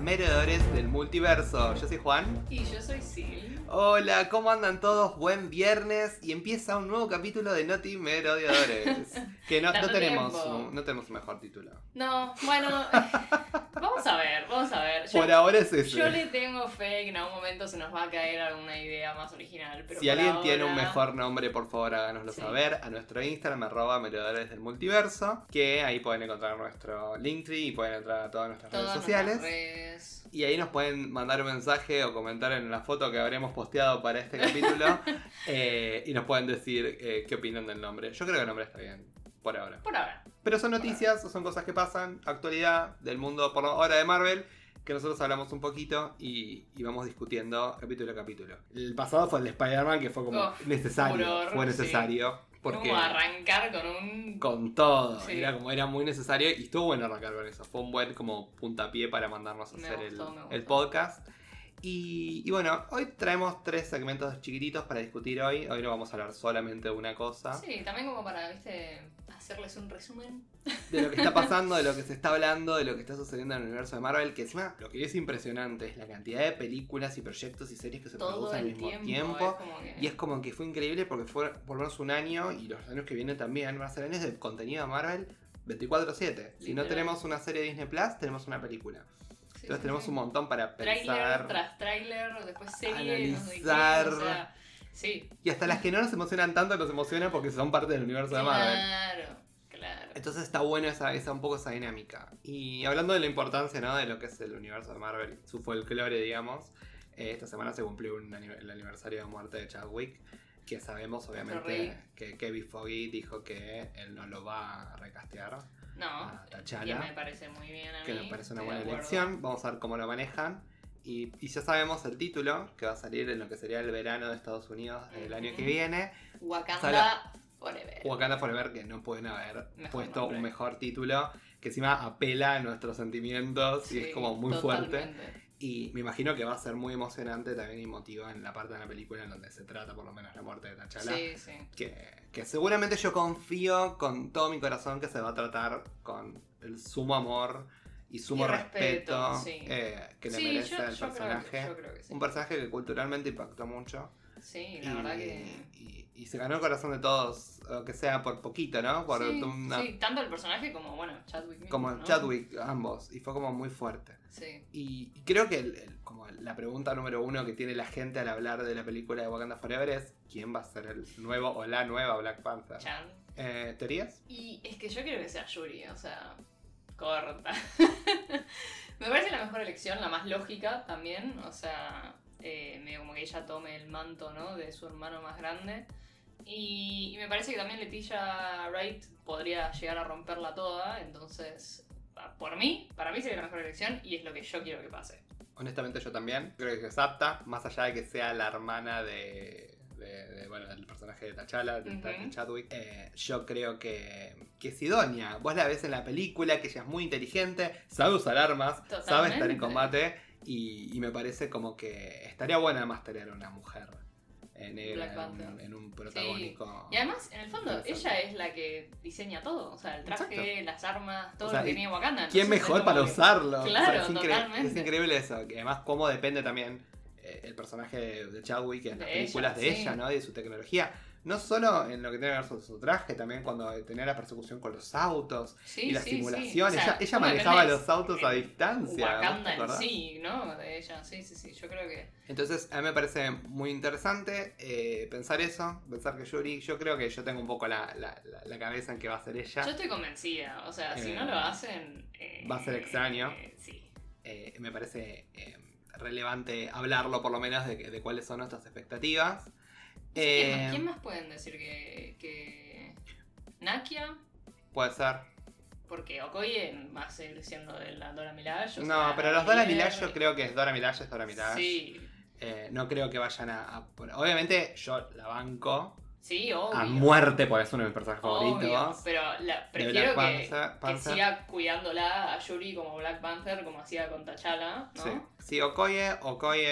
Meredores del Multiverso. Yo soy Juan. Y yo soy Sil. Hola, ¿cómo andan todos? Buen viernes y empieza un nuevo capítulo de Noti Merodeadores. Que no, no tenemos, no tenemos un mejor título. No, bueno, vamos a ver, vamos a ver. Yo, Por ahora es ese. yo le tengo fe que en algún momento se nos va a caer alguna idea más original. Pero Si alguien tiene un mejor nombre, por favor háganoslo Sí. saber a nuestro Instagram, arroba del Multiverso, que ahí pueden encontrar nuestro Linktree y pueden entrar a todas nuestras Todas redes nuestras sociales. redes. Y ahí nos pueden mandar un mensaje o comentar en la foto que habremos posteado para este capítulo. eh, y nos pueden decir eh, qué opinan del nombre. Yo creo que el nombre está bien, por ahora. Por ahora. Pero son noticias, son cosas que pasan, actualidad del mundo por ahora de Marvel, que nosotros hablamos un poquito y, y vamos discutiendo capítulo a capítulo. El pasado fue el de Spider-Man, que fue como Oh, necesario. fue necesario. Porque Como arrancar con un. con todo. Sí. Era como era muy necesario y estuvo bueno arrancar con eso. Fue un buen como puntapié para mandarnos a Me hacer gustó, el, me gustó. el podcast. Y, y bueno, hoy traemos tres segmentos chiquititos para discutir hoy. Hoy no vamos a hablar solamente de una cosa. Sí, también como para, viste, hacerles un resumen. De lo que está pasando, de lo que se está hablando, de lo que está sucediendo en el universo de Marvel. Que encima lo que es impresionante es la cantidad de películas y proyectos y series que se Todo producen al mismo tiempo. tiempo. es como que- Y es como que fue increíble porque fue por lo menos un año y los años que vienen también van a ser años de contenido de Marvel 24-7. Si no tenemos una serie de Disney Plus, tenemos una película. Sí, Entonces tenemos un montón para Trailer pensar. tras trailer, después serie, no sé qué, analizar. o sea, sí. Y hasta las que no nos emocionan tanto nos emocionan porque son parte del universo de Marvel. Claro, claro. Entonces está bueno esa, esa un poco esa dinámica. Y hablando de la importancia ¿no? de lo que es el universo de Marvel, su folclore, digamos, eh, esta semana se cumplió un el aniversario de muerte de Chadwick, que sabemos obviamente que Kevin Foggy dijo que él no lo va a recastear, No, a T'Challa. que me parece muy bien a mí. que me parece una buena elección. Vamos a ver cómo lo manejan. Y, y ya sabemos el título, que va a salir en lo que sería el verano de Estados Unidos del año que viene. Wakanda Sala- Forever. Wakanda Forever, que no pueden haber Mejor puesto nombre. un mejor título, que encima apela a nuestros sentimientos y es como muy fuerte. Y me imagino que va a ser muy emocionante también y emotiva en la parte de la película en donde se trata por lo menos la muerte de T'Challa. Sí, sí. Que, que seguramente yo confío con todo mi corazón que se va a tratar con el sumo amor y sumo Y respeto, respeto, sí. eh, que le merece el yo creo que- personaje. yo creo que sí. Un personaje que culturalmente impactó mucho. Sí, la y, verdad que. y- y se ganó el corazón de todos, aunque sea por poquito, ¿no? Por sí, una- sí, tanto el personaje como, bueno, Chadwick mismo, como ¿no? Chadwick, ambos. Y fue como muy fuerte. Sí. Y, y creo que el- el- como la pregunta número uno que tiene la gente al hablar de la película de Wakanda Forever es ¿quién va a ser el nuevo o la nueva Black Panther? Chan. Eh, ¿Teorías? Y es que yo quiero que sea Yuri, o sea, corta. Me parece la mejor elección, la más lógica también, o sea, eh, medio como que ella tome el manto, ¿no? De su hermano más grande. Y, y me parece que también Leticia Wright podría llegar a romperla toda, entonces, por mí, para mí sería la mejor elección y es lo que yo quiero que pase. Honestamente yo también. Creo que es apta, más allá de que sea la hermana de... de- de, bueno, del personaje de T'Challa, de, de Chadwick, eh, yo creo que, que es idónea. Vos la ves en la película, que ella es muy inteligente, sabe usar armas, sabe estar en combate, y, y me parece como que estaría buena además tener una mujer eh, negra en en un protagónico. Y además, en el fondo, ella es la que diseña todo, o sea, el traje, Exacto. las armas, todo O sea, lo que tiene Wakanda. ¿Quién entonces mejor para que- usarlo? Claro, es, incre- totalmente. es increíble eso. Que además, cómo depende también eh, el personaje de, de Chadwick en De las películas ella, de sí. ella, ¿no? Y de su tecnología. No solo en lo que tiene que ver con su traje, también cuando tenía la persecución con los autos Sí, y la sí, sí. simulación. O sea, ella ella ¿cómo manejaba los autos a Eh, distancia. ¿no? Wakanda ¿Te en sí, ¿no? De ella, sí, sí, sí. Yo creo que. Entonces, a mí me parece muy interesante eh, pensar eso, pensar que Yuri, yo creo que yo tengo un poco la, la- la- la cabeza en que va a ser ella. Yo estoy convencida. O sea, si Eh, no lo hacen. eh, va a ser extraño. eh, sí. Eh, me parece eh, relevante hablarlo por lo menos de, de cuáles son nuestras expectativas. ¿Quién, Eh, más, quién más pueden decir que. que... Nakia? Puede ser. Porque Okoye va a seguir siendo de la Dora Milaje. No, sea, pero los Dora Milaje yo creo que es Dora Milaje, es Dora Milaje. Sí, Eh, no creo que vayan a, Obviamente yo la banco sí, obvio. a muerte porque es uno de mis personajes Obvio, favoritos. pero la, prefiero que, Panther- que siga cuidándola a Yuri como Black Panther, como hacía con T'Challa, ¿no? Sí. Sí, Okoye, Okoye,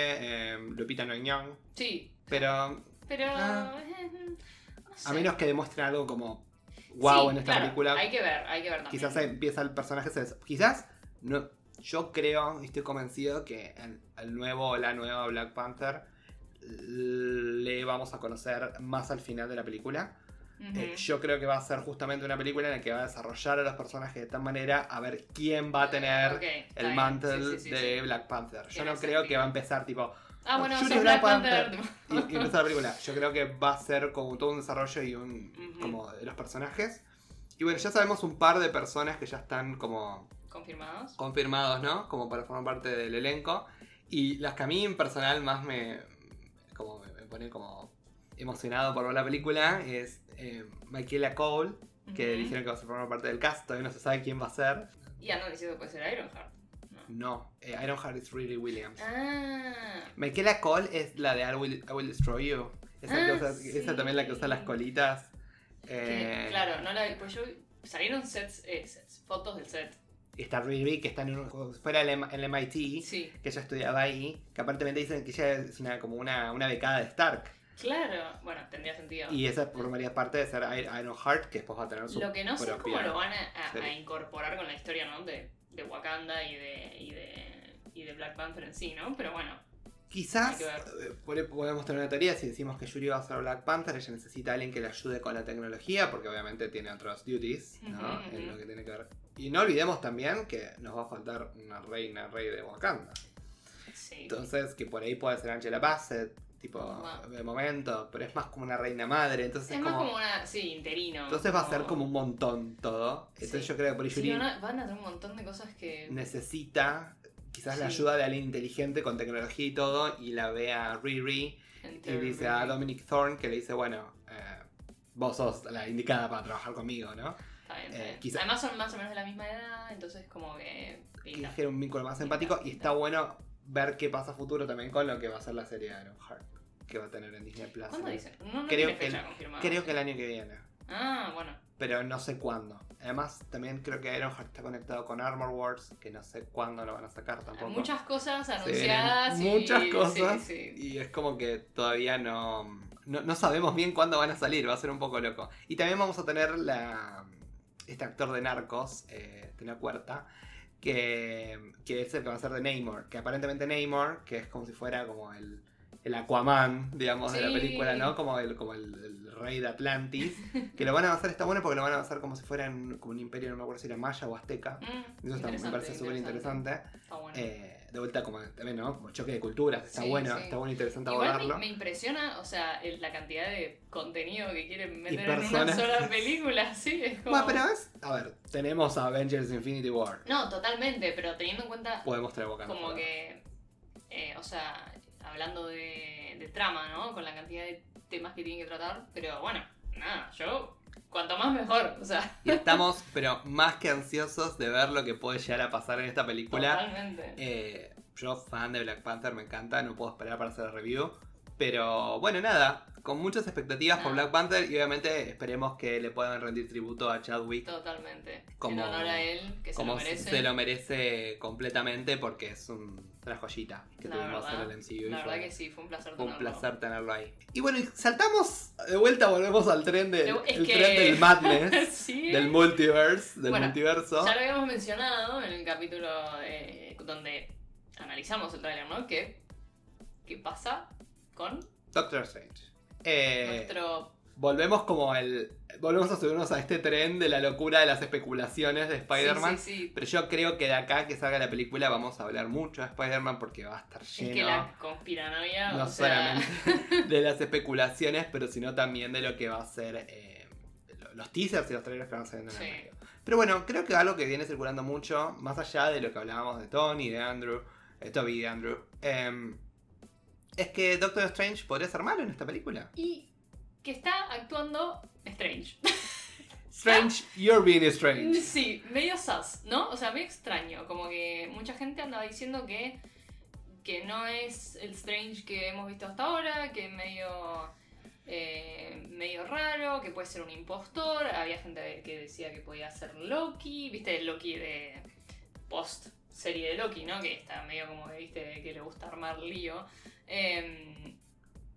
eh, Lupita Nyong'o. Sí, Pero pero... Ah. no sé. a menos que demuestren algo como wow Sí, en esta claro, película. Hay que ver, hay que ver también. Quizás empieza el personaje. se Quizás. No, yo creo y estoy convencido que el, el nuevo o la nueva Black Panther le vamos a conocer más al final de la película. Eh, yo creo que va a ser justamente una película en la que va a desarrollar a los personajes de tal manera a ver quién va a tener el mantle Sí, sí, sí, de. Black Panther. Yo no creo que va a empezar tipo Ah, bueno, Black Black Panther. y, y empieza la película. Yo creo que va a ser como todo un desarrollo y un como de los personajes. Y bueno, ya sabemos un par de personas que ya están como ¿Confirmados? confirmados, ¿no? Como para formar parte del elenco. Y las que a mí en personal más me, como me, me pone como emocionado por ver la película es eh, Michaela Cole, que dijeron que va a formar parte del cast. Todavía no se sabe quién va a ser. Y andan diciendo que puede ser Ironheart. No. Eh, Ironheart is Riri Williams. Ah, Michaela Cole es la de I Will, I Will Destroy You. Esa, Ah, usa- esa también la que usa las colitas. que- Eh, claro, no la pues yo salieron sets, eh, sets, fotos del set. Está Riri, que está en un, fuera el, M- el MIT, Sí, que ella estudiaba ahí. Que aparentemente dicen que ella es una, como una, una becada de Stark. claro. Bueno, tendría sentido. Y esa formaría parte de ser Ir- Ironheart, que después va a tener su Lo que no sé es cómo lo van a, a- a serie. incorporar con la historia, ¿no? De, de Wakanda y de, y de y de Black Panther en sí, ¿no? Pero bueno, Quizás eh, pode- podemos tener una teoría si decimos que Yuri va a ser Black Panther, ella necesita a alguien que le ayude con la tecnología, porque obviamente tiene otros duties, ¿no? En lo que tiene que ver. Y no olvidemos también que nos va a faltar una reina, rey de Wakanda. sí. Entonces, que por ahí puede ser Angela Bassett, tipo, Wow. de momento, pero es más como una reina madre, entonces es es más como... como una, sí, interino. Entonces va a ser como un montón todo. Entonces Sí. yo creo que por Sí, van, a, van a tener un montón de cosas que... necesita quizás la ayuda de alguien inteligente con tecnología y todo, y la ve a Riri y dice a Dominic Thorne que le dice, bueno, eh, vos sos la indicada para trabajar conmigo, ¿no? Está bien, está eh, bien. quizá- Además son más o menos de la misma edad, entonces como que... Que un vínculo más empático y está bueno ver qué pasa a futuro también con lo que va a ser la serie de Ironheart que va a tener en Disney Plus. ¿Cuándo dicen? No, no Creo que- confirmada. Creo que el año que viene, Ah, bueno. pero no sé cuándo. Además, también creo que Ironheart está conectado con Armor Wars, que no sé cuándo lo van a sacar Hay tampoco. muchas cosas anunciadas y... muchas cosas Sí, sí. y es como que todavía no, no, no sabemos bien cuándo van a salir, va a ser un poco loco. Y también vamos a tener la, este actor de Narcos, eh, Tena Cuerta, que, es el que va a ser de Namor, que aparentemente Namor, que es como si fuera como el, el Aquaman, digamos, de la película, ¿no? Como el, como el, el rey de Atlantis, que lo van a hacer, está bueno porque lo van a hacer como si fuera un- como un imperio, no me acuerdo si era maya o azteca. Mm, Eso está- me parece súper interesante. Está bueno. Eh, de vuelta como también, ¿no? Como choque de culturas. Está Sí, bueno, sí. está bueno interesante Igual abordarlo. me, me impresiona, o sea, el- la cantidad de contenido que quieren meter en una sola película, sí, es como... Bueno, pero es. A ver, tenemos a Avengers Infinity War. No, totalmente, pero teniendo en cuenta Podemos traer Wakanda. como que, eh, o sea, hablando de, de trama, ¿no? Con la cantidad de temas que tienen que tratar, pero bueno, nada, yo, cuanto más mejor, o sea, Y estamos, pero más que ansiosos de ver lo que puede llegar a pasar en esta película. totalmente. Eh, yo, fan de Black Panther, me encanta, no puedo esperar para hacer el review. Pero bueno, nada, con muchas expectativas por Nada. Black Panther y obamente esperemos que le puedan rendir tributo a Chadwick Totalmente. como- en honor a él, que se lo merece. se lo merece completamente porque es un- una joyita que La tuvimos verdad, en el MCU. La fue- verdad que sí, fue un placer Fue un tenerlo. placer tenerlo ahí. Y bueno, saltamos de vuelta, volvemos al tren, de, Es el que- tren del madness, sí. del multiverse, del Bueno, multiverso. Ya lo habíamos mencionado en el capítulo eh, donde analizamos el tráiler, ¿no? Que, ¿Qué pasa con Doctor Strange. Eh, nuestro... Volvemos como el. Volvemos a subirnos a este tren de la locura de las especulaciones de Spider-Man. Sí, sí, sí. Pero yo creo que de acá que salga la película vamos a hablar mucho de Spider-Man porque va a estar Es lleno. que la conspiranoia, no o sea... solamente de las especulaciones, pero sino también de lo que va a ser eh, lo- los teasers y los trailers que van saliendo en el medio. Pero bueno, creo que algo que viene circulando mucho, más allá de lo que hablábamos de Tony, de Andrew, de Toby y de Andrew, em, es que Doctor Strange podría ser malo en esta película. Y que está actuando Strange. Strange, you're being strange. Sí, medio sus, ¿no? O sea, medio extraño. Como que mucha gente andaba diciendo que, que no es el Strange que hemos visto hasta ahora, que es medio, eh, medio raro, que puede ser un impostor. Había gente que decía que podía ser Loki, viste, el Loki de post serie de Loki, ¿no? Que está medio como que, viste, que le gusta armar lío. Eh,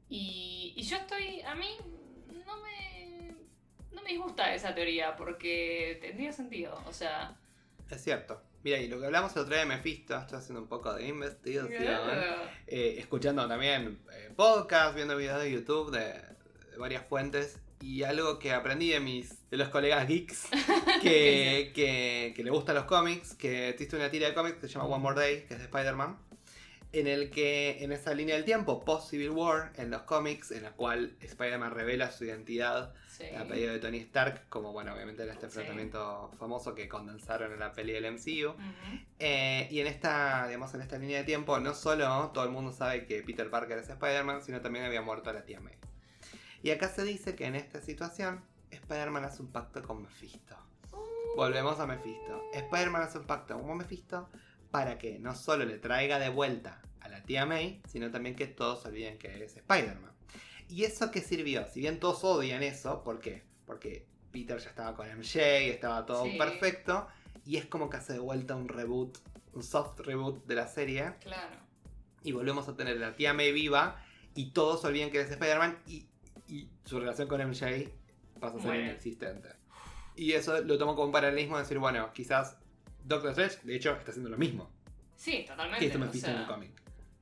y, y yo estoy, a mí no me... no me disgusta esa teoría porque tendría sentido. O sea, Es cierto. Mira, y lo que hablamos el otro día de Mephisto, estoy haciendo un poco de investigación. eh, escuchando también eh, podcasts, viendo videos de YouTube de, de varias fuentes. Y algo que aprendí de mis de los colegas geeks que, que, que le gustan los cómics, que existe una tira de cómics que se llama One More Day, que es de Spider-Man, en el que en esa línea del tiempo, post Civil War, en los cómics, en la cual Spider-Man revela su identidad sí. a pedido de Tony Stark, como bueno, obviamente era este Sí. enfrentamiento famoso que condensaron en la peli del MCU. Ujú. Eh, y en esta, digamos, en esta línea de tiempo, no solo todo el mundo sabe que Peter Parker es Spider-Man, sino también había muerto la tía May. Y acá se dice que en esta situación, Spider-Man hace un pacto con Mephisto. Volvemos a Mephisto. Spider-Man hace un pacto con Mephisto para que no solo le traiga de vuelta a la tía May, sino también que todos olviden que es Spider-Man. ¿Y eso qué sirvió? Si bien todos odian eso, ¿por qué? Porque Peter ya estaba con MJ, estaba todo Sí. perfecto, y es como que hace de vuelta un reboot, un soft reboot de la serie, Claro. y volvemos a tener a la tía May viva, y todos olviden que es Spider-Man, y, y su relación con MJ pasa a ser inexistente. Y eso lo tomo como un paralelismo de decir, bueno, quizás Doctor Strange, de hecho, está haciendo lo mismo Sí, totalmente. que esto o Mephisto sea, en el cómic.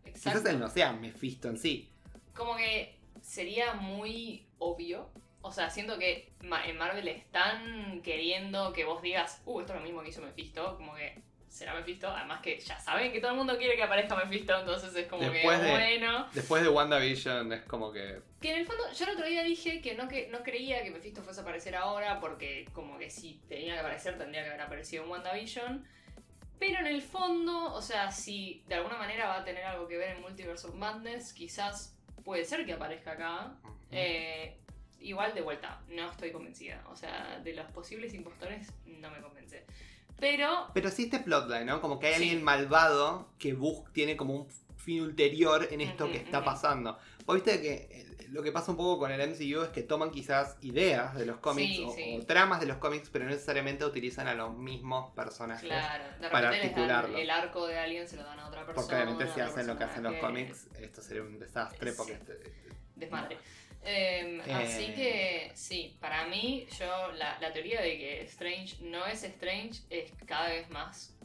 Exacto. Quizás él no sea Mephisto en sí. Como que sería muy obvio. O sea, siento que en Marvel están queriendo que vos digas, uh, esto es lo mismo que hizo Mephisto. Como que será Mephisto. Además que ya saben que todo el mundo quiere que aparezca Mephisto. Entonces es como Después que, de- bueno. Después de WandaVision es como que... Que en el fondo, yo el otro día dije que no, que no creía que Mephisto fuese a aparecer ahora, porque como que si tenía que aparecer, tendría que haber aparecido en WandaVision. Pero en el fondo, o sea, si de alguna manera va a tener algo que ver en Multiverse of Madness, quizás puede ser que aparezca acá. Eh, igual de vuelta, no estoy convencida. O sea, de los posibles impostores no me convence. Pero Pero sí este plotline, ¿no? Como que hay Sí. alguien malvado que bus tiene como un fin ulterior en esto que está pasando. Vos viste que lo que pasa un poco con el MCU es que toman quizás ideas de los cómics Sí, o, sí. o tramas de los cómics, pero no necesariamente utilizan a los mismos personajes. claro, de para repente les dan articularlo. el arco de alguien, se lo dan a otra persona. Porque obviamente si hacen lo que hacen los cómics, esto sería un desastre porque... Este- desmadre. Eh, Eh. Así que sí, para mí, yo la, la teoría de que Strange no es Strange es cada vez más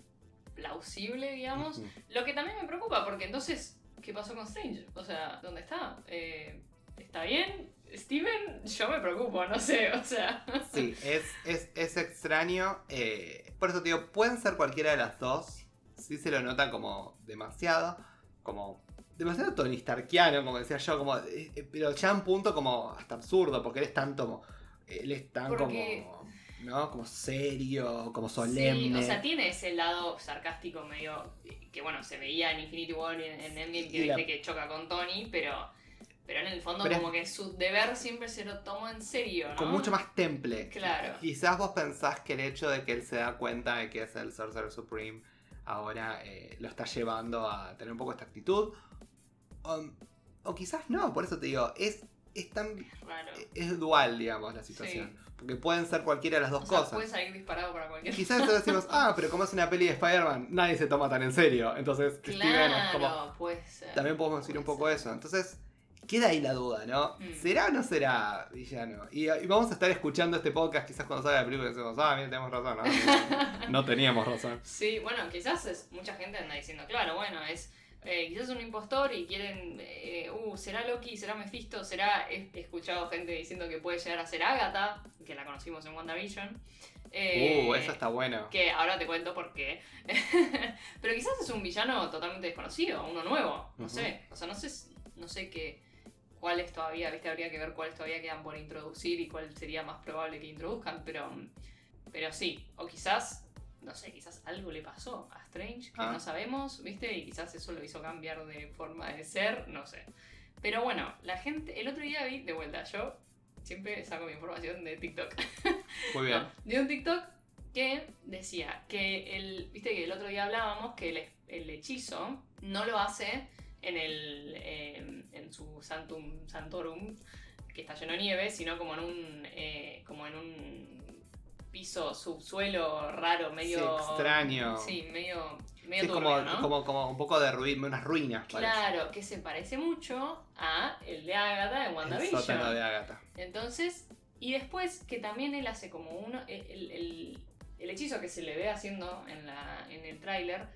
plausible, digamos. Lo que también me preocupa, porque entonces, ¿qué pasó con Strange? O sea, ¿dónde está? Eh, ¿Está bien? Steven, yo me preocupo, no sé, o sea. Sí, es, es, es extraño. eh, por eso te digo, pueden ser cualquiera de las dos. Sí se lo nota como demasiado. Como demasiado Tony Starkiano, como decía yo. Como, eh, eh, pero ya un punto como hasta absurdo, porque él es tan como. Él es tan Porque- como. ¿No? Como serio, como solemne. Sí, o sea, tiene ese lado sarcástico medio. que bueno, se veía en Infinity War y en, en Endgame que la- que choca con Tony, pero. Pero en el fondo, Pero es- como que su deber siempre se lo tomó en serio, ¿no? Con mucho más temple. Claro. Quizás vos pensás que el hecho de que él se da cuenta de que es el Sorcerer Supreme ahora eh, lo está llevando a tener un poco esta actitud. O, o quizás no, por eso te digo, es, es tan. Raro. Es dual, digamos, la situación. Porque pueden ser cualquiera de las dos o sea, cosas. puede salir disparado para cualquier Quizás nosotros decimos, ah, pero como es una peli de Spider-Man, nadie se toma tan en serio. Entonces, Steven es como. Claro, puede ser. También podemos decir un poco ser. eso. Entonces, queda ahí la duda, ¿no? Mm. ¿Será o no será villano? Y, y vamos a estar escuchando este podcast quizás cuando salga la película y decimos, ah, mira, tenemos razón. No, no teníamos razón. Sí, bueno, quizás es, mucha gente anda diciendo, claro, bueno, es eh, quizás un impostor y quieren, eh, uh, será Loki, será Mephisto, será, he, escuchado gente diciendo que puede llegar a ser Agatha, que la conocimos en WandaVision. Eh, uh, eso está bueno. Que ahora te cuento por qué. Pero quizás es un villano totalmente desconocido, uno nuevo, no sé. O sea, no sé, no sé qué, cuáles todavía, viste, habría que ver cuáles todavía quedan por introducir y cuál sería más probable que introduzcan, pero, pero sí. O quizás, no sé, quizás algo le pasó a Strange que Ah. no sabemos, viste, y quizás eso lo hizo cambiar de forma de ser, no sé. Pero bueno, la gente, el otro día vi, de vuelta, yo siempre saco mi información de TikTok. Muy bien. No, de un TikTok que decía que el. Viste que el otro día hablábamos que el, el hechizo no lo hace en el. eh, en su Santum Santorum, que está lleno de nieve, sino como en un. eh, como en un piso subsuelo raro, medio. Sí, extraño. Sí, medio. medio Sí, como, como, como un poco de ruina, unas ruinas, parece. Claro, que se parece mucho a el de Agatha en El WandaVision. sótano de Agatha. Entonces, Y después que también él hace como uno. El, el- el hechizo que se le ve haciendo en, la, en el tráiler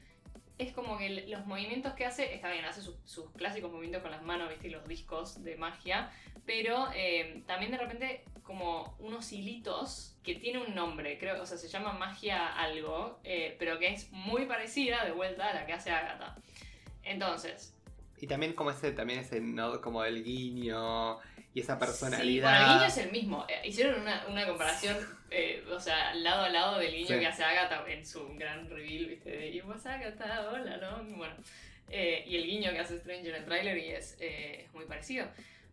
es como que los movimientos que hace, está bien, hace sus, sus clásicos movimientos con las manos, viste, y los discos de magia, pero eh, también de repente como unos hilitos que tiene un nombre, creo, o sea, se llama magia algo, eh, pero que es muy parecida de vuelta a la que hace Agatha. Entonces, Y también como ese, también ese no como el guiño y esa Sí, personalidad. bueno, el guiño es el mismo. Eh, hicieron una, una comparación, eh, o sea, lado a lado del guiño Sí. que hace Agatha en su gran reveal, ¿viste? De y vos Agatha, hola, ¿no? Bueno. eh, y el guiño que hace Stranger en el tráiler y es, eh, muy parecido.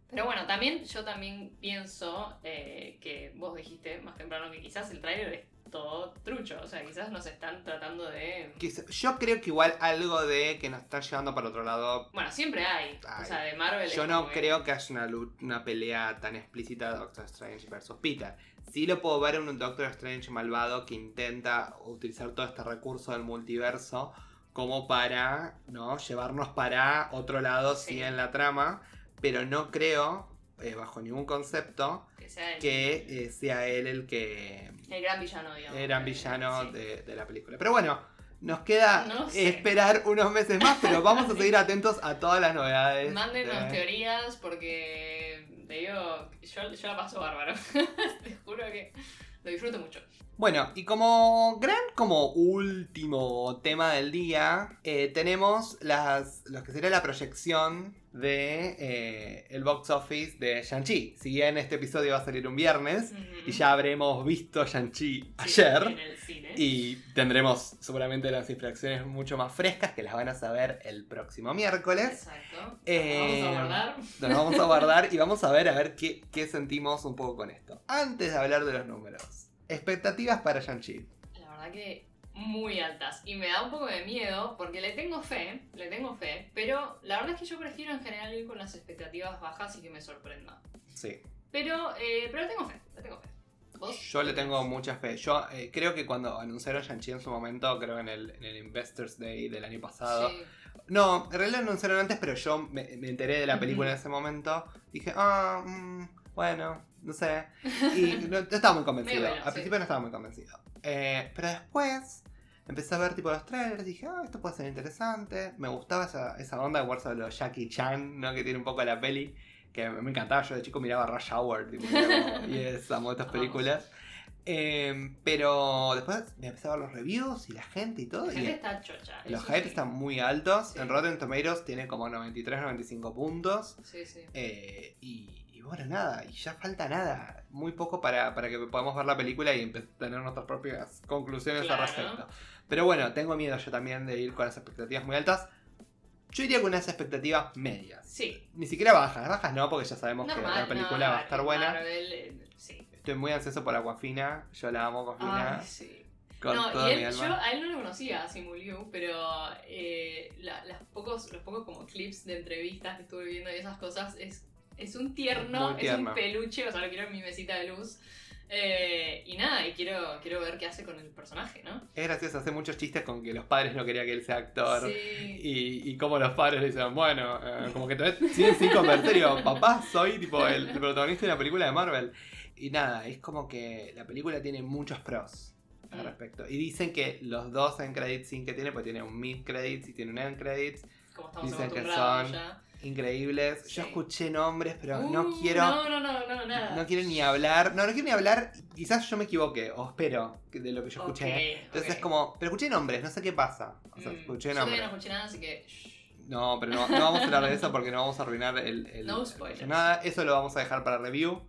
Pero bueno, también yo también pienso eh, que vos dijiste más temprano que quizás el tráiler es todo trucho. O sea, quizás nos están tratando de. Yo creo que igual algo de que nos están llevando para otro lado. Bueno, siempre hay. O sea, de Marvel. Yo no creo que haya una, una pelea tan explícita de Doctor Strange versus Peter. Sí lo puedo ver en un Doctor Strange malvado que intenta utilizar todo este recurso del multiverso como para ¿no? llevarnos para otro lado, sí, Sí. en la trama. Pero no creo, eh, bajo ningún concepto, que sea el, que eh, sea él el que el gran villano, digamos. el gran villano sí. de, de la película. Pero bueno, nos queda No sé. esperar unos meses más, pero vamos a seguir atentos a todas las novedades. Mándenos de- teorías porque te digo, yo, yo la paso bárbaro. te juro que lo disfruto mucho. Bueno, y como gran, como último tema del día, eh, tenemos las, lo que sería la proyección de eh, el box office de Shang-Chi. Si bien este episodio va a salir un viernes y ya habremos visto Shang-Chi Sí, ayer. En el cine. Y tendremos seguramente las infracciones mucho más frescas que las van a saber el próximo miércoles. Exacto. Eh, Vamos a guardar. Nos vamos a guardar y vamos a ver a ver qué, qué sentimos un poco con esto. Antes de hablar de los números. Expectativas para Shang-Chi. La verdad que muy altas. Y me da un poco de miedo porque le tengo fe, le tengo fe, pero la verdad es que yo prefiero en general ir con las expectativas bajas y que me sorprenda. Sí. Pero, eh, pero le tengo fe, le tengo fe. ¿Vos? Yo le tengo mucha fe. Yo eh, creo que cuando anunciaron Shang-Chi en su momento, creo en el, en el Investors Day del año pasado. Sí. No, en realidad lo anunciaron antes, pero yo me, me enteré de la película en ese momento. Dije, ah, mm, bueno, no sé. Y no, no estaba muy convencido. Muy bueno, Al sí. principio no estaba muy convencido. Eh, pero después empecé a ver tipo los trailers y dije, ah, esto puede ser interesante. Me gustaba esa, esa onda de Wars of los Jackie Chan, ¿no? Que tiene un poco la peli. Que me encantaba. Yo de chico miraba Rush Hour. Tipo, como, yes, amo estas películas. Eh, pero después me empecé a ver los reviews y la gente y todo. La y gente está chocha. los sí. están muy altos. Sí. En Rotten Tomatoes tiene como 93-95 puntos. Sí, sí. Eh, y, y bueno, nada. Y ya falta nada. Muy poco para, para que podamos ver la película y tener nuestras propias conclusiones Claro. al respecto. Pero bueno, tengo miedo yo también de ir con las expectativas muy altas. Yo iría con unas expectativas medias. Sí. Ni siquiera bajas. Bajas no, porque ya sabemos que la película no, va a estar en buena. Marvel, eh, sí. Estoy muy ansioso por Aquafina. Yo la amo, Aquafina. Ay, sí. no, y él, yo a él no lo conocía, a Simu Liu, pero eh, la- las pocos, los pocos como clips de entrevistas que estuve viendo y esas cosas es, es un tierno, es un peluche, o sea, lo quiero en mi mesita de luz. Eh, y nada, y quiero, quiero ver qué hace con el personaje, ¿no? Es gracioso, hace muchos chistes con que los padres no querían que él sea actor. Sí. Y, y como los padres le dicen, bueno, eh, como que todavía siguen sin convertir. Digo, papá, soy tipo el protagonista de una película de Marvel. Y nada, es como que la película tiene muchos pros al Mm. respecto. Y dicen que los dos end credits sin que tiene, pues tiene un mid credits y tiene un end credits Como estamos dicen que son- ya. Increíbles. Yo escuché nombres, pero no Uh, quiero. No, no, no, no, nada. No quiero ni hablar. No, no quiero ni hablar. Quizás yo me equivoqué, o espero, de lo que yo escuché. Entonces es como, pero escuché nombres, no sé qué pasa. O sea, Mm, escuché yo nombres. no escuché nada, así que. No, pero no, no vamos a hablar de eso porque no vamos a arruinar el, el- No el- spoilers. nada. Eso lo vamos a dejar para review.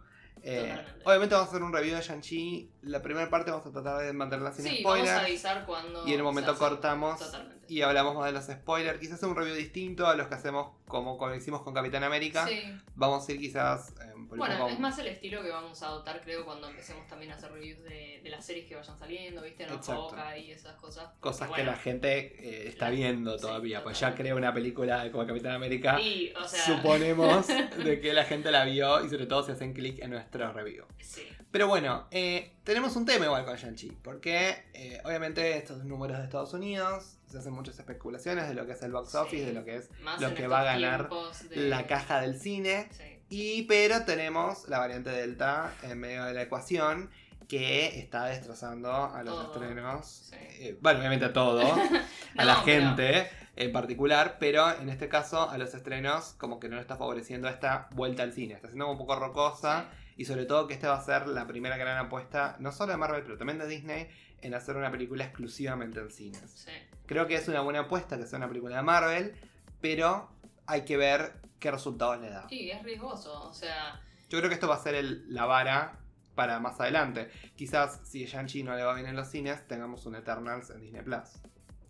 Eh, obviamente vamos a hacer un review de Shang-Chi. La primera parte vamos a tratar de mantenerla sin Sí, spoilers. vamos a avisar cuando. y en un momento cortamos Totalmente. Y hablamos más de los spoilers. Quizás un review distinto a los que hacemos como, como hicimos con Capitán América. Sí. Vamos a ir quizás eh, por Bueno, poco- es más el estilo que vamos a adoptar, creo, cuando empecemos también a hacer reviews de, de las series que vayan saliendo, ¿viste? No. Foca y esas cosas. cosas Bueno, que la gente eh, está La- viendo sí, todavía. pues ya crea una película como Capitán América. Y, o sea. Suponemos de que la gente la vio y sobre todo si hacen clic en nuestro review. Sí. Pero bueno, eh, tenemos un tema igual con Shang-Chi, porque eh, obviamente estos números de Estados Unidos, se hacen muchas especulaciones de lo que es el box Sí. office, de lo que es Más Lo que va a ganar de- la caja del cine. Sí. Y pero tenemos la variante Delta en medio de la ecuación que está destrozando a los Todo. estrenos. Sí. Eh, bueno, obviamente a todo, a la pero- gente en particular, pero en este caso a los estrenos como que no le está favoreciendo esta vuelta al cine. Está siendo un poco rocosa y sobre todo que esta va a ser la primera gran apuesta, no solo de Marvel, pero también de Disney, en hacer una película exclusivamente en cines. Sí. Creo que es una buena apuesta que sea una película de Marvel, pero hay que ver qué resultados le da. Y es riesgoso, o sea, Yo creo que esto va a ser el- la vara para más adelante. Quizás si Shang-Chi no le va bien en los cines, tengamos un Eternals en Disney Plus.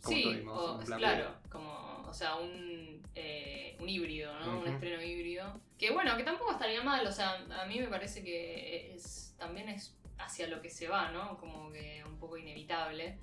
Como sí, tuvimos o- claro, como, o sea, un, eh, un híbrido, ¿no? Un estreno híbrido. Que bueno, que tampoco estaría mal, o sea, a mí me parece que es, también es hacia lo que se va, ¿no? Como que un poco inevitable.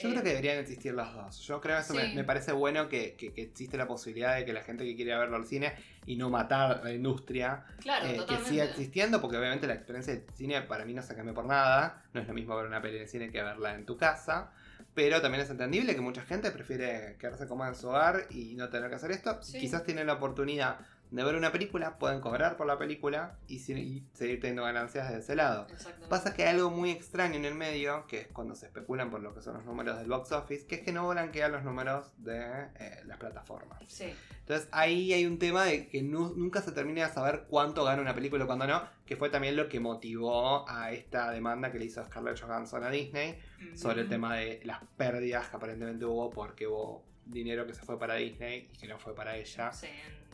Yo Eh, creo que deberían existir las dos. Yo creo que eso me, Sí. me parece bueno que, que- que existe la posibilidad de que la gente que quiere verlo al cine y no matar a la industria, Claro, eh, que siga existiendo, porque obviamente la experiencia de cine para mí no se cambia por nada. No es lo mismo ver una peli de cine que verla en tu casa. Pero también es entendible que mucha gente prefiere quedarse cómoda en su hogar y no tener que hacer esto. Sí. Quizás tienen la oportunidad de ver una película, pueden cobrar por la película y, seguir teniendo ganancias de ese lado. Pasa que hay algo muy extraño en el medio, que es cuando se especulan por lo que son los números del box office, que es que no blanquean los números de eh, las plataformas. Sí, Entonces ahí hay un tema de que nu- nunca se termina de saber cuánto gana una película y cuándo no, que fue también lo que motivó a esta demanda que le hizo Scarlett Johansson a Disney sobre el tema de las pérdidas que aparentemente hubo porque hubo dinero que se fue para Disney y que no fue para ella Sí,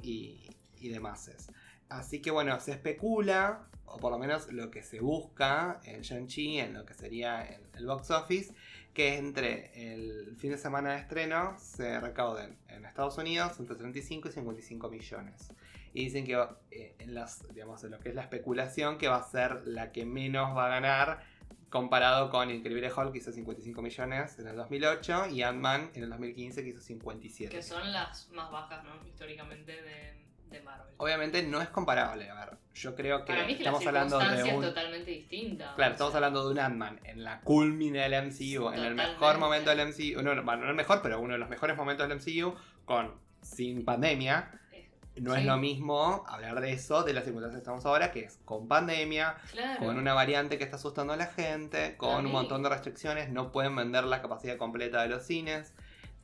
y, y demás. Así que bueno, se especula, o por lo menos lo que se busca en Shang-Chi, en lo que sería el, el box office, que entre el fin de semana de estreno se recauden en Estados Unidos entre 35 y 55 millones. Y dicen que eh, en, las, digamos, en lo que es la especulación, que va a ser la que menos va a ganar comparado con Increíble Hulk, que hizo 55 millones en el 2008, y Ant-Man en el 2015, que hizo 57. que son las más bajas, ¿no? Históricamente de, de Marvel. Obviamente no es comparable. A ver, yo creo que Para mí es que estamos la hablando de un. totalmente distinta. Claro, estamos sea, hablando de un Ant-Man en la culmina del MCU, en el mejor momento del MCU. No, no, bueno, no el mejor, pero uno de los mejores momentos del MCU, con sin pandemia. No es lo mismo hablar de eso, de las circunstancias que estamos ahora, que es con pandemia, Claro. con una variante que está asustando a la gente, con un montón de restricciones, no pueden vender la capacidad completa de los cines.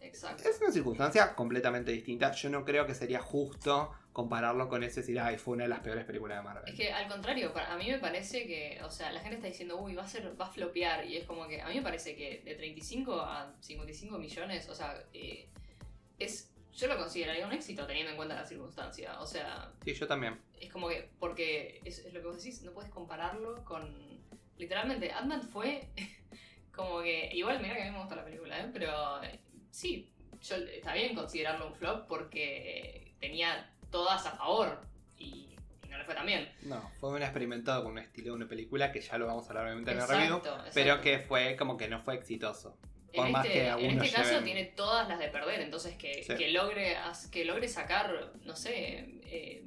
Exacto. Es una circunstancia completamente distinta. Yo no creo que sería justo compararlo con eso y decir, ay, fue una de las peores películas de Marvel. Es que al contrario, a mí me parece que, o sea, la gente está diciendo, uy, va a ser, va a flopear, y es como que, a mí me parece que de 35 a 55 millones, o sea, eh, es, yo lo consideraría un éxito teniendo en cuenta la circunstancia, o sea, Sí, yo también. es como que, porque es, es lo que vos decís, no puedes compararlo con, literalmente, Ant-Man fue como que, igual mira que a mí me gusta la película, ¿eh? pero eh, sí, yo, está bien considerarlo un flop porque tenía todas a favor y, y no le fue tan bien. No, fue un experimento con un estilo de una película que ya lo vamos a hablar obviamente en el review, exacto. pero que fue como que no fue exitoso. Por en más este, que en este caso lleven- tiene todas las de perder, entonces que, Sí. que logre que logre sacar, no sé, eh,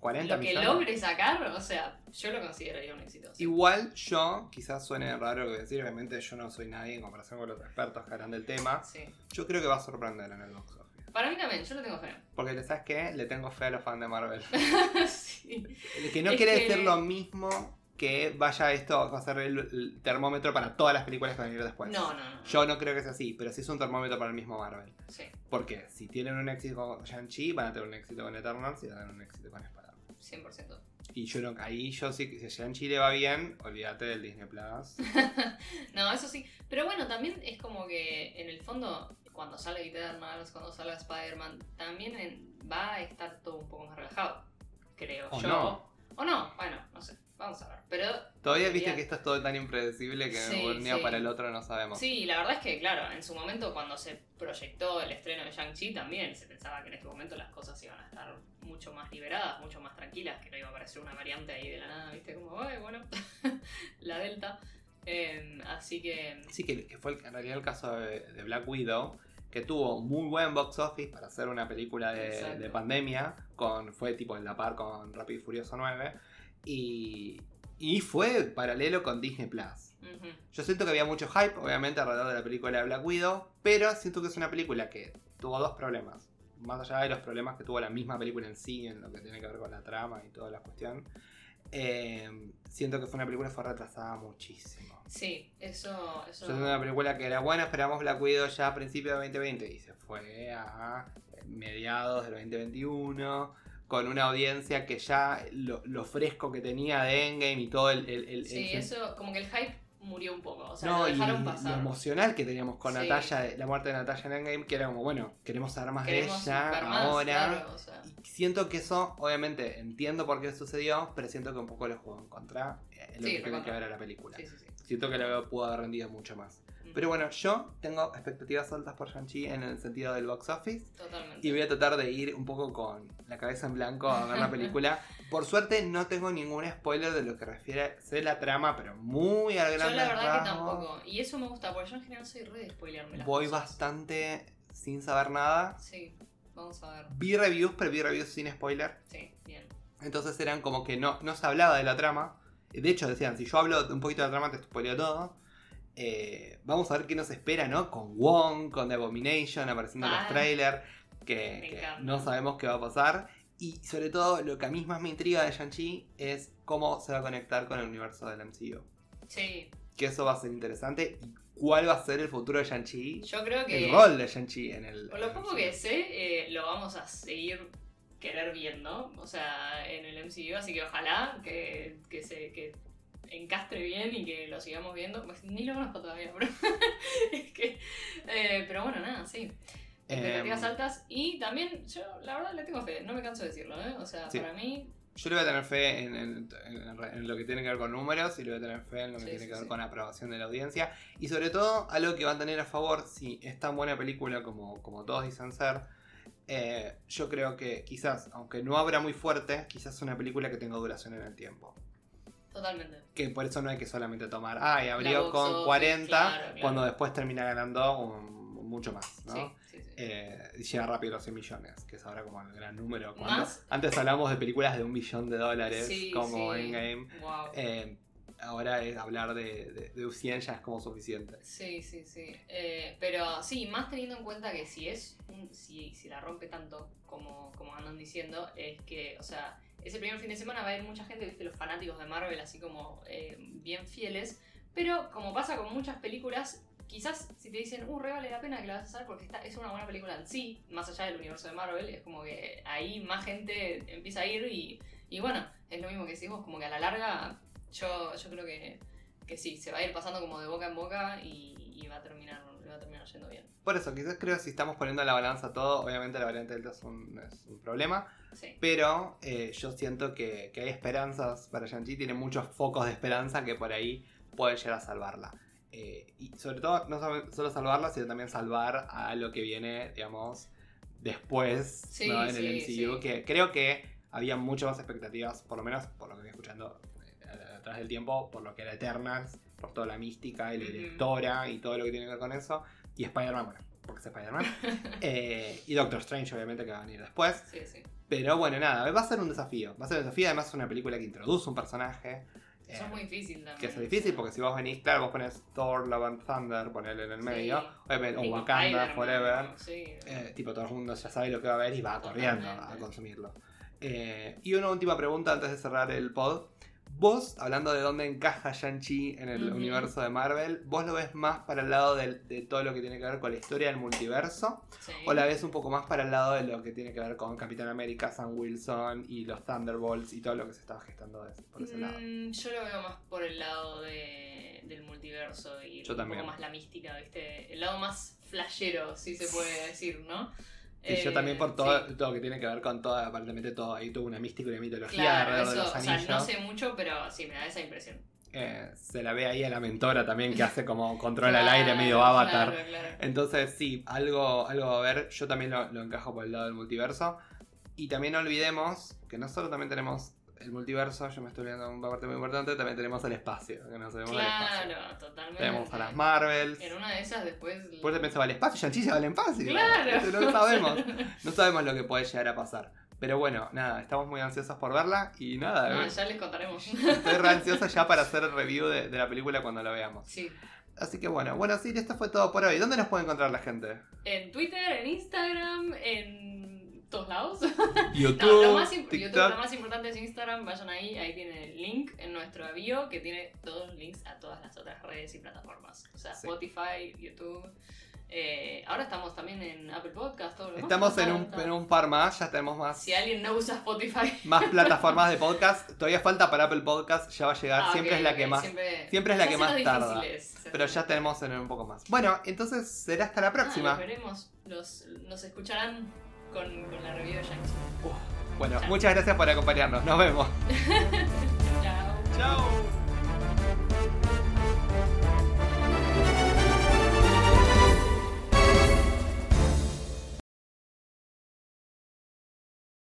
40 lo que millones. logre sacar, o sea, yo lo consideraría un éxito. sí. Igual yo, quizás suene raro lo que voy a decir, obviamente yo no soy nadie en comparación con los expertos que harán del tema. Sí. Yo creo que va a sorprender en el box. Para mí también, yo lo tengo fe. Porque, ¿sabes qué? Le tengo fe a los fans de Marvel. sí. Que no Es quiere que- decir lo mismo que vaya esto, va a ser el, el termómetro para todas las películas que van a venir después. No, no, no. Yo no creo que sea así, pero sí es un termómetro para el mismo Marvel. Sí, Porque si tienen un éxito con Shang-Chi, van a tener un éxito con Eternals y van a tener un éxito con Spider-Man. 100%. Y yo no, ahí yo sí que si a Shang-Chi le va bien, olvídate del Disney Plus. No, eso sí. Pero bueno, también es como que en el fondo, cuando sale Eternals, cuando salga Spider-Man, también en- va a estar todo un poco más relajado. Creo O yo. no. O no, bueno, no sé. Vamos a ver. Pero Todavía viste que esto es todo tan impredecible que Sí, un día sí. para el otro no sabemos. sí, la verdad es que, claro, en su momento cuando se proyectó el estreno de Shang-Chi también se pensaba que en este momento las cosas iban a estar mucho más liberadas, mucho más tranquilas, que no iba a aparecer una variante ahí de la nada, ¿viste? Como, "Ay, bueno, la Delta. Eh, así que, Sí, que, que fue el- en realidad el caso de, de Black Widow, que tuvo muy buen box office para hacer una película de, pandemia, con, fue tipo en la par con Rápido y Furioso 9, y, y fue paralelo con Disney Plus. Yo siento que había mucho hype, obviamente, alrededor de la película de Black Widow, pero siento que es una película que tuvo dos problemas. Más allá de los problemas que tuvo la misma película en sí, en lo que tiene que ver con la trama y toda la cuestión, eh, siento que fue una película que fue retrasada muchísimo. Sí, eso. eso... Yo una película que era buena, esperamos Black Widow ya a principios de 2020 y se fue a mediados del 2021 con una audiencia que ya lo, lo fresco que tenía de Endgame y todo el... el, el- Sí, el- eso, como que el hype murió un poco. O sea, no, lo y dejaron lo pasar. emocional que teníamos con Sí. Natalia, la muerte de Natalia en Endgame, que era como, bueno, queremos saber más Queremos de ella más, ahora. claro, o sea. Siento que eso, obviamente, entiendo por qué sucedió, pero siento que un poco lo jugó en contra eh, en lo Sí, que tiene que ver a la película. Sí, sí, sí. Siento que la pudo haber rendido mucho más. Pero bueno, yo tengo expectativas altas por Shang-Chi en el sentido del box office. Totalmente. Y voy a tratar de ir un poco con la cabeza en blanco a ver la película. Por suerte no tengo ningún spoiler de lo que refiere. Sé la trama, pero muy al Yo grande la verdad que tampoco. Y eso me gusta, porque yo en general soy re de spoilearme las Voy cosas. bastante sin saber nada. Sí, vamos a ver. Vi reviews, pero vi reviews sin spoiler. Sí, bien. Entonces eran como que no, no se hablaba de la trama. De hecho, decían, si yo hablo un poquito de la trama, te spoileo todo. Eh, vamos a ver qué nos espera, ¿no? Con Wong, con The Abomination, apareciendo en los trailers, que, que no sabemos qué va a pasar. Y sobre todo, lo que a mí más me intriga de Shang-Chi es cómo se va a conectar con el universo del MCU. Sí, Que eso va a ser interesante. Y cuál va a ser el futuro de Shang-Chi. yo creo que. El rol de Shang-Chi en el. Por lo poco que sé, eh, lo vamos a seguir querer viendo. O sea, en el MCU, así que ojalá que, que se. Que encastre bien y que lo sigamos viendo. Pues, ni lo conozco todavía, pero. es que. eh, pero bueno, nada, sí. Expectativas Em, altas. Y también, yo la verdad le tengo fe, no me canso de decirlo, ¿eh? O sea, Sí. para mí. Yo le voy a tener fe en, en- en- en lo que tiene que ver con números y le voy a tener fe en lo que Sí, tiene sí, que ver sí. con aprobación de la audiencia. Y sobre todo, algo que va a tener a favor, si es tan buena película como, como todos dicen ser, eh, yo creo que quizás, aunque no abra muy fuerte, quizás una película que tenga duración en el tiempo. Totalmente. Que por eso no hay que solamente tomar, ah, y La abrió con office, 40, claro, claro. cuando después termina ganando un- mucho más, ¿no? Sí. Eh, llega rápido a los 100 millones, que es ahora como el gran número. Más- Antes hablamos de películas de un millón de dólares, Sí, como. Endgame. Wow. Eh, ahora es hablar de, de, de 100 ya es como suficiente. Sí, sí, sí. Eh, pero sí, más teniendo en cuenta que si es un, si, si la rompe tanto como, como andan diciendo, es que, o sea, ese primer fin de semana va a haber mucha gente, viste, los fanáticos de Marvel así como eh, bien fieles. Pero como pasa con muchas películas, quizás si te dicen, uh, re vale la pena que la vas a hacer porque esta es una buena película en sí, más allá del universo de Marvel, es como que ahí más gente empieza a ir y, y bueno, es lo mismo que decís vos, como que a la larga yo, yo creo que, que sí, se va a ir pasando como de boca en boca y, y va a terminar, va a terminar yendo bien. Por eso, quizás creo que si estamos poniendo en la balanza todo, obviamente la variante Delta es un, es un problema, Sí. pero eh, yo siento que, que hay esperanzas para Shang-Chi, tiene muchos focos de esperanza que por ahí pueden llegar a salvarla. Eh, y sobre todo, no solo- salvarla, sino también salvar a lo que viene, digamos, después Sí, ¿no? en sí, el MCU, sí. que creo que había mucho más expectativas, por lo menos por lo que estoy escuchando eh, atrás del tiempo, por lo que era Eternals, por toda la mística y la directora y todo lo que tiene que ver con eso, y Spider-Man, bueno, porque es Spider-Man, eh, y Doctor Strange, obviamente, que va a venir después. Pero bueno, nada, va a ser un desafío. Va a ser un desafío, además es una película que introduce un personaje. Eso eh, es muy difícil también. que es difícil porque si vos venís, claro, vos pones Thor, Love and Thunder, ponele en el medio, o Wakanda, Forever, Sí. eh, tipo todo el mundo ya sabe lo que va a ver y va corriendo Totalmente. a consumirlo. Eh, y una última pregunta antes de cerrar el pod. Vos, hablando de dónde encaja Shang-Chi en el universo de Marvel, ¿vos lo ves más para el lado de, todo lo que tiene que ver con la historia del multiverso? sí. ¿O la ves un poco más para el lado de lo que tiene que ver con Capitán América, Sam Wilson y los Thunderbolts y todo lo que se estaba gestando de- por ese lado? Mm, yo lo veo más por el lado de, del multiverso y Yo un también. poco más la mística, ¿viste? El lado más flashero, si se puede decir, ¿no? Yo Eh, también por todo, sí. todo lo que tiene que ver con toda, aparentemente todo, ahí tuvo una mística y una mitología Claro, alrededor eso, de los o sea, no sé mucho, pero sí, me da esa impresión. Eh, se la ve ahí a la mentora también que hace como controla el Claro, aire medio avatar. claro, claro. Entonces sí, algo, algo va a haber. Yo también lo, lo encajo por el lado del multiverso. Y también no olvidemos que no solo también tenemos el multiverso, yo me estoy olvidando una parte muy importante, también tenemos el espacio, que no sabemos del espacio. Claro, totalmente. Tenemos a las Marvels. En una de esas después. Después también se va al espacio, Shang-Chi se va al espacio. Claro. No lo sabemos. No sabemos lo que puede llegar a pasar. Pero bueno, nada, estamos muy ansiosos por verla y nada, No, eh, ya les contaremos. estoy re ansioso ya para hacer el review de, de la película cuando la veamos. Sí. Así que bueno, bueno, sí, esto fue todo por hoy. ¿Dónde nos puede encontrar la gente? En Twitter, en Instagram, en todos lados. YouTube, No, lo más, TikTok. YouTube, lo más importante es Instagram, vayan ahí, ahí tiene el link en nuestro bio que tiene todos los links a todas las otras redes y plataformas. O sea, Sí. Spotify, YouTube. eh, ahora estamos también en Apple Podcast, todo lo Estamos en un, en un par más, ya tenemos más, Si alguien no usa Spotify, más plataformas de podcast. Todavía falta para Apple Podcast, ya va a llegar. ah, siempre ok, es la ok, que más. Siempre, siempre es la que más tarda. Pero ya tenemos en un poco más. Bueno, entonces será hasta la Ah, próxima. veremos. Los, nos escucharán con, con la review de Jackson. Bueno, Chao. muchas gracias por acompañarnos. Nos vemos. Chao. Chao.